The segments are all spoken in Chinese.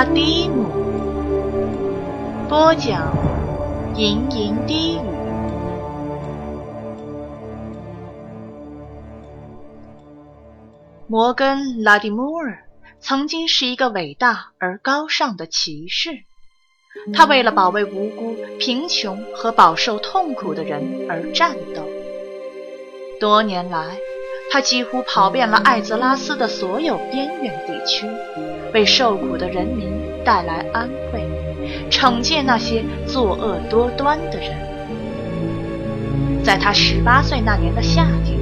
拉蒂姆。播讲：吟吟低语。摩根·拉蒂莫尔曾经是一个伟大而高尚的骑士，他为了保卫无辜、贫穷和饱受痛苦的人而战斗。多年来，他几乎跑遍了艾泽拉斯的所有边缘地区，为受苦的人民带来安慰，惩戒那些作恶多端的人。在他十八岁那年的夏天，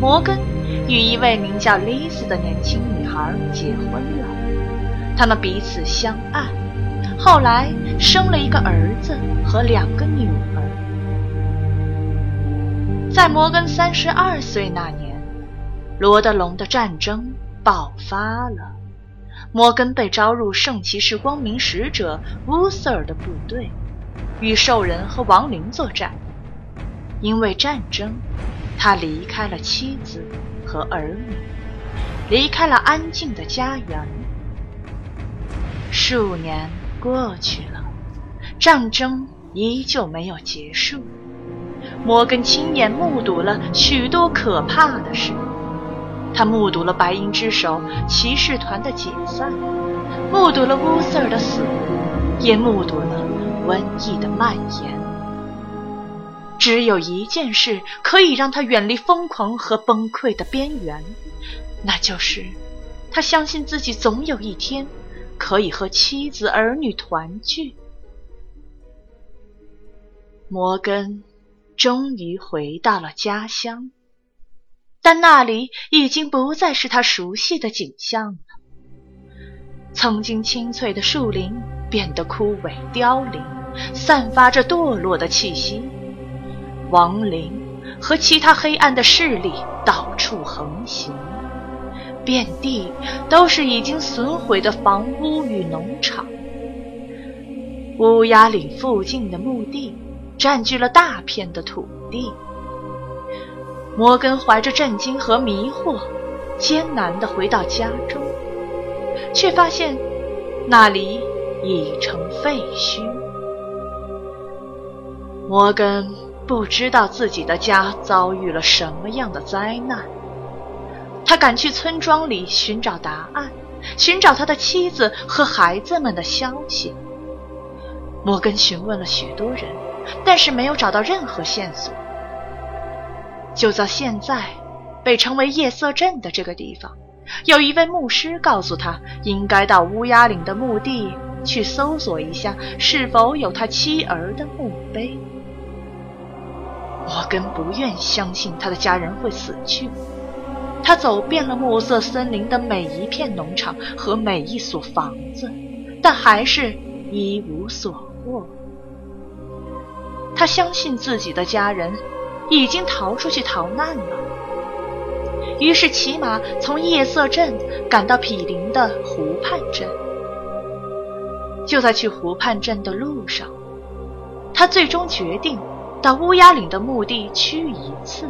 摩根与一位名叫丽丝的年轻女孩结婚了。他们彼此相爱，后来生了一个儿子和两个女儿。在摩根三十二岁那年。罗德隆的战争爆发了，摩根被招入圣骑士光明使者乌瑟尔的部队，与兽人和亡灵作战。因为战争，他离开了妻子和儿女，离开了安静的家园。数年过去了，战争依旧没有结束。摩根亲眼目睹了许多可怕的事。他目睹了白银之手骑士团的解散，目睹了乌瑟尔的死，也目睹了瘟疫的蔓延。只有一件事可以让他远离疯狂和崩溃的边缘，那就是他相信自己总有一天可以和妻子儿女团聚。摩根终于回到了家乡。但那里已经不再是他熟悉的景象了。曾经青翠的树林变得枯萎凋零，散发着堕落的气息。亡灵和其他黑暗的势力到处横行，遍地都是已经损毁的房屋与农场。乌鸦岭附近的墓地占据了大片的土地。摩根怀着震惊和迷惑，艰难地回到家中，却发现那里已成废墟。摩根不知道自己的家遭遇了什么样的灾难，他赶去村庄里寻找答案，寻找他的妻子和孩子们的消息。摩根询问了许多人，但是没有找到任何线索。就在现在，被称为夜色镇的这个地方，有一位牧师告诉他，应该到乌鸦岭的墓地去搜索一下，是否有他妻儿的墓碑。摩根不愿相信他的家人会死去，他走遍了暮色森林的每一片农场和每一所房子，但还是一无所获。他相信自己的家人。已经逃出去逃难了，于是骑马从夜色镇赶到毗邻的湖畔镇。就在去湖畔镇的路上，他最终决定到乌鸦岭的墓地去一次。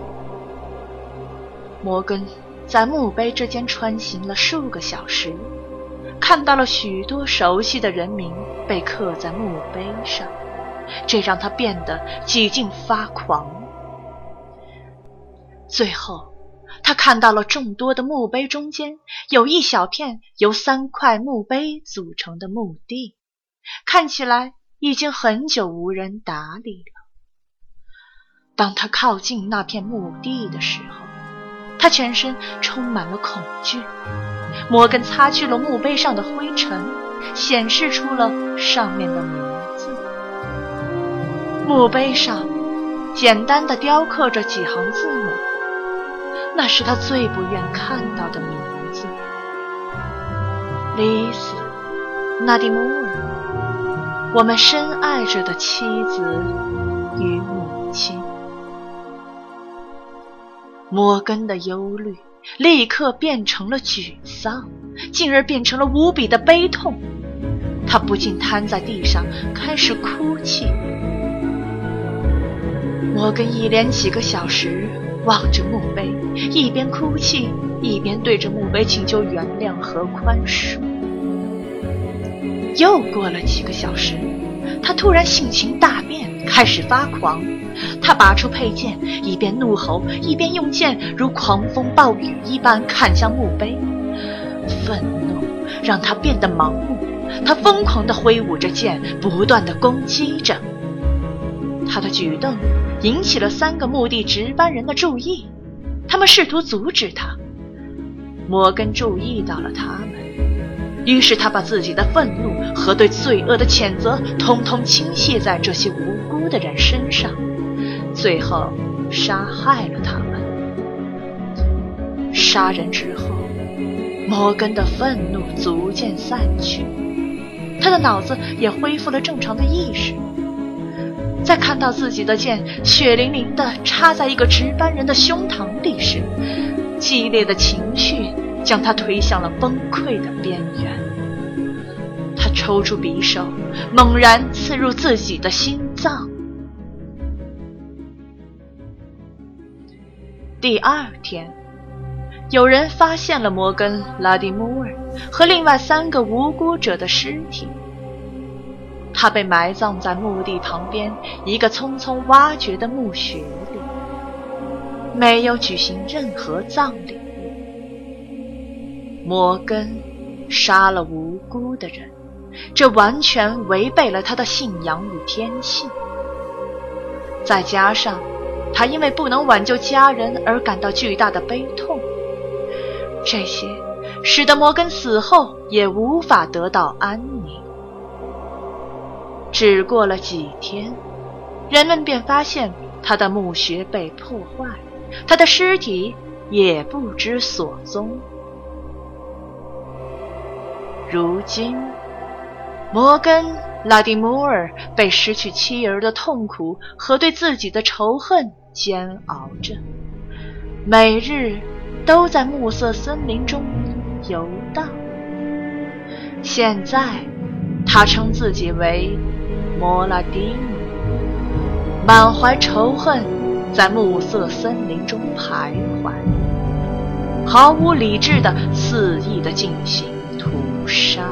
摩根在墓碑之间穿行了数个小时，看到了许多熟悉的人名被刻在墓碑上，这让他变得几近发狂。最后，他看到了众多的墓碑中间有一小片由三块墓碑组成的墓地，看起来已经很久无人打理了。当他靠近那片墓地的时候，他全身充满了恐惧。摩根擦去了墓碑上的灰尘，显示出了上面的名字。墓碑上简单的雕刻着几行字母。那是他最不愿看到的名字，丽丝·纳迪摩尔，我们深爱着的妻子与母亲。摩根的忧虑立刻变成了沮丧，进而变成了无比的悲痛。他不禁瘫在地上，开始哭泣。摩根一连几个小时。望着墓碑，一边哭泣，一边对着墓碑请求原谅和宽恕。又过了几个小时，他突然性情大变，开始发狂。他拔出佩剑，一边怒吼，一边用剑如狂风暴雨一般砍向墓碑。愤怒让他变得盲目，他疯狂地挥舞着剑，不断地攻击着。他的举动引起了三个墓地值班人的注意，他们试图阻止他。摩根注意到了他们，于是他把自己的愤怒和对罪恶的谴责通通倾泻在这些无辜的人身上，最后杀害了他们。杀人之后。摩根的愤怒逐渐散去，他的脑子也恢复了正常的意识。在看到自己的剑血淋淋地插在一个值班人的胸膛里时，激烈的情绪将他推向了崩溃的边缘。他抽出匕首，猛然刺入自己的心脏。第二天。有人发现了摩根·拉蒂穆尔和另外三个无辜者的尸体。他被埋葬在墓地旁边一个匆匆挖掘的墓穴里，没有举行任何葬礼。摩根杀了无辜的人，这完全违背了他的信仰与天性。再加上他因为不能挽救家人而感到巨大的悲痛。这些使得摩根死后也无法得到安宁。只过了几天，人们便发现他的墓穴被破坏，他的尸体也不知所踪。如今，摩根·拉蒂摩尔被失去妻儿的痛苦和对自己的仇恨煎熬着，每日。都在暮色森林中游荡。现在，他称自己为摩拉丁，满怀仇恨，在暮色森林中徘徊，毫无理智的肆意的进行屠杀。